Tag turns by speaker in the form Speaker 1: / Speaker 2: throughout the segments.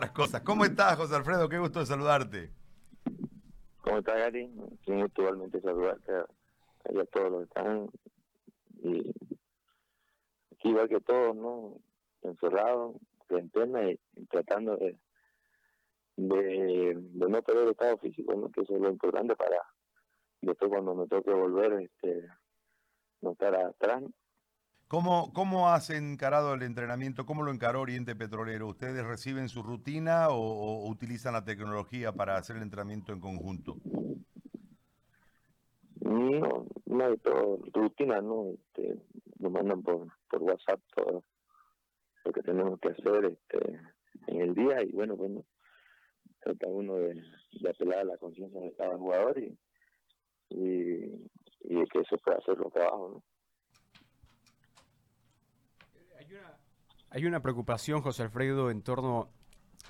Speaker 1: otras cosas. ¿Cómo estás, José Alfredo? Qué gusto de saludarte.
Speaker 2: ¿Cómo estás, Gary? Sí, igualmente saludarte a, todos los que están. Y aquí igual que todos, ¿no? Encerrados, cuarentena y, y tratando de, de, no perder el estado físico, ¿no? Que eso es lo importante para después cuando me toque volver, este, no estar atrás.
Speaker 1: ¿Cómo, ¿Cómo has encarado el entrenamiento? ¿Cómo lo encaró Oriente Petrolero? ¿Ustedes reciben su rutina o, utilizan la tecnología para hacer el entrenamiento en conjunto?
Speaker 2: No, no hay todo, rutina, ¿no? Este, nos mandan por, por WhatsApp todo lo que tenemos que hacer este, en el día y bueno, bueno, trata uno de, de apelar a la conciencia de cada jugador y, y, que se pueda hacer los trabajos, ¿no?
Speaker 3: Hay una preocupación, José Alfredo, en torno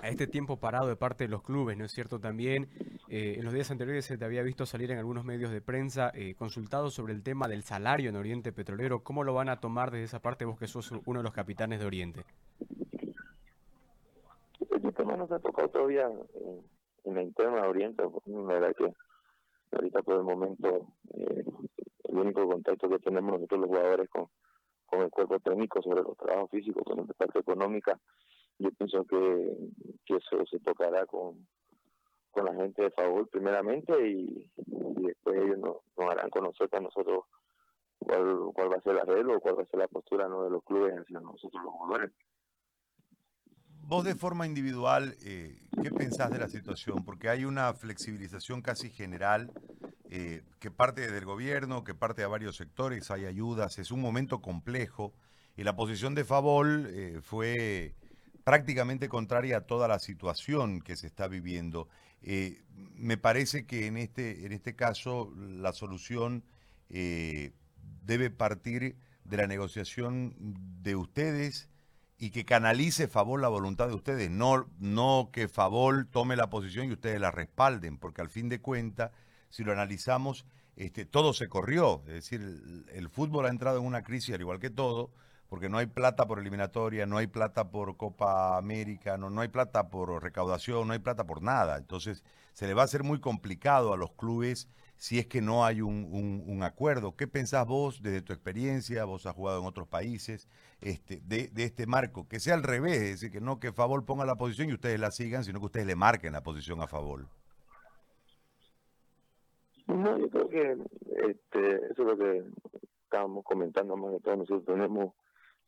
Speaker 3: a este tiempo parado de parte de los clubes, ¿no es cierto? También eh, en los días anteriores se te había visto salir en algunos medios de prensa eh, consultado sobre el tema del salario en Oriente Petrolero. ¿Cómo lo van a tomar desde esa parte vos que sos uno de los capitanes de Oriente?
Speaker 2: El tema no se ha tocado todavía en la interna de Oriente, la verdad que ahorita por el momento eh, el único contacto que tenemos nosotros los jugadores con con el cuerpo técnico sobre los trabajos físicos, con la parte económica. Yo pienso que, que eso se tocará con, con la gente de favor primeramente y, después ellos nos, harán conocer a nosotros cuál, cuál va a ser el arreglo cuál va a ser la postura ¿no? de los clubes hacia nosotros los jugadores.
Speaker 1: Vos de forma individual, eh, ¿qué pensás de la situación? Porque hay una flexibilización casi general eh, que parte del gobierno, que parte de varios sectores, hay ayudas, es un momento complejo y la posición de Favol eh, fue prácticamente contraria a toda la situación que se está viviendo. Eh, me parece que en este, en este caso la solución debe partir de la negociación de ustedes y que canalice Favol la voluntad de ustedes, no, no que Favol tome la posición y ustedes la respalden, porque al fin de cuentas si lo analizamos, este, todo se corrió. Es decir, el, fútbol ha entrado en una crisis al igual que todo, porque no hay plata por eliminatoria, no hay plata por Copa América, no, no hay plata por recaudación, no hay plata por nada. Entonces, se le va a hacer muy complicado a los clubes si es que no hay un, acuerdo. ¿Qué pensás vos desde tu experiencia? Vos has jugado en otros países, este, de, de, este marco. Que sea al revés, es decir, que no que Favol ponga la posición y ustedes la sigan, sino que ustedes le marquen la posición a Favol.
Speaker 2: No, yo creo que este, eso es lo que estábamos comentando más de todo. Nosotros tenemos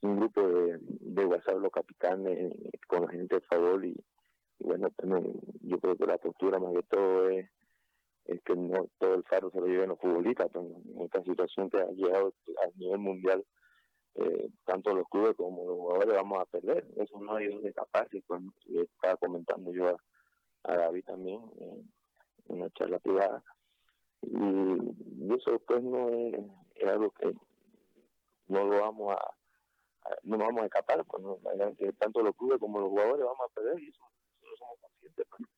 Speaker 2: un grupo de, de WhatsApp, los capitanes, con la gente de favor y, bueno, yo creo que la postura más que todo es, es que no todo el faro se lo lleven los futbolistas, pero en esta situación que ha llegado a nivel mundial, eh, tanto los clubes como los jugadores vamos a perder. Eso no hay donde escaparse. Cuando estaba comentando yo a, a David también en una charla privada y, eso pues no es, algo que no lo vamos a, no vamos a escapar pues tanto los clubes como los jugadores vamos a perder y eso, eso somos conscientes pues.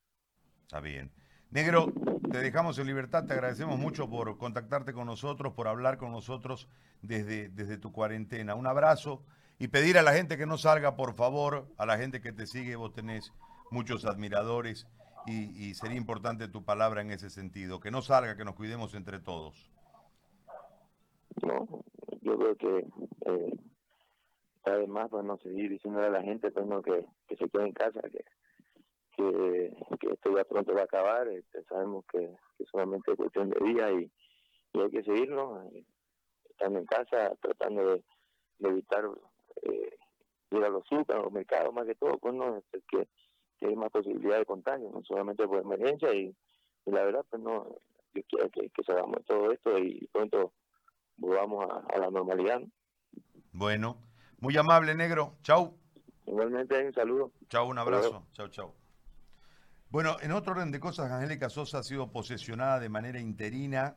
Speaker 1: está bien Negro, te dejamos en libertad, te agradecemos mucho por contactarte con nosotros, por hablar con nosotros desde, desde tu cuarentena. Un abrazo y pedir a la gente que no salga, por favor, a la gente que te sigue, vos tenés muchos admiradores y, sería importante tu palabra en ese sentido, que no salga, que nos cuidemos entre todos.
Speaker 2: No, yo creo que eh, además pues no seguir diciéndole a la gente pues que, que se quede en casa, que, que, esto ya pronto va a acabar, este, sabemos que, que solamente es cuestión de día y, hay que seguirlo, eh, estando en casa, tratando de, evitar eh, ir a los super, a los mercados más que todo, pues no, es que que hay más posibilidad de contagio, no solamente por emergencia y, la verdad pues no, yo quiero que, que salgamos todo esto y pronto volvamos a, la normalidad.
Speaker 1: Bueno, muy amable negro, chau.
Speaker 2: Igualmente, un saludo.
Speaker 1: Chau, un abrazo, chau, chau. Bueno, en otro orden de cosas, Angélica Sosa ha sido posesionada de manera interina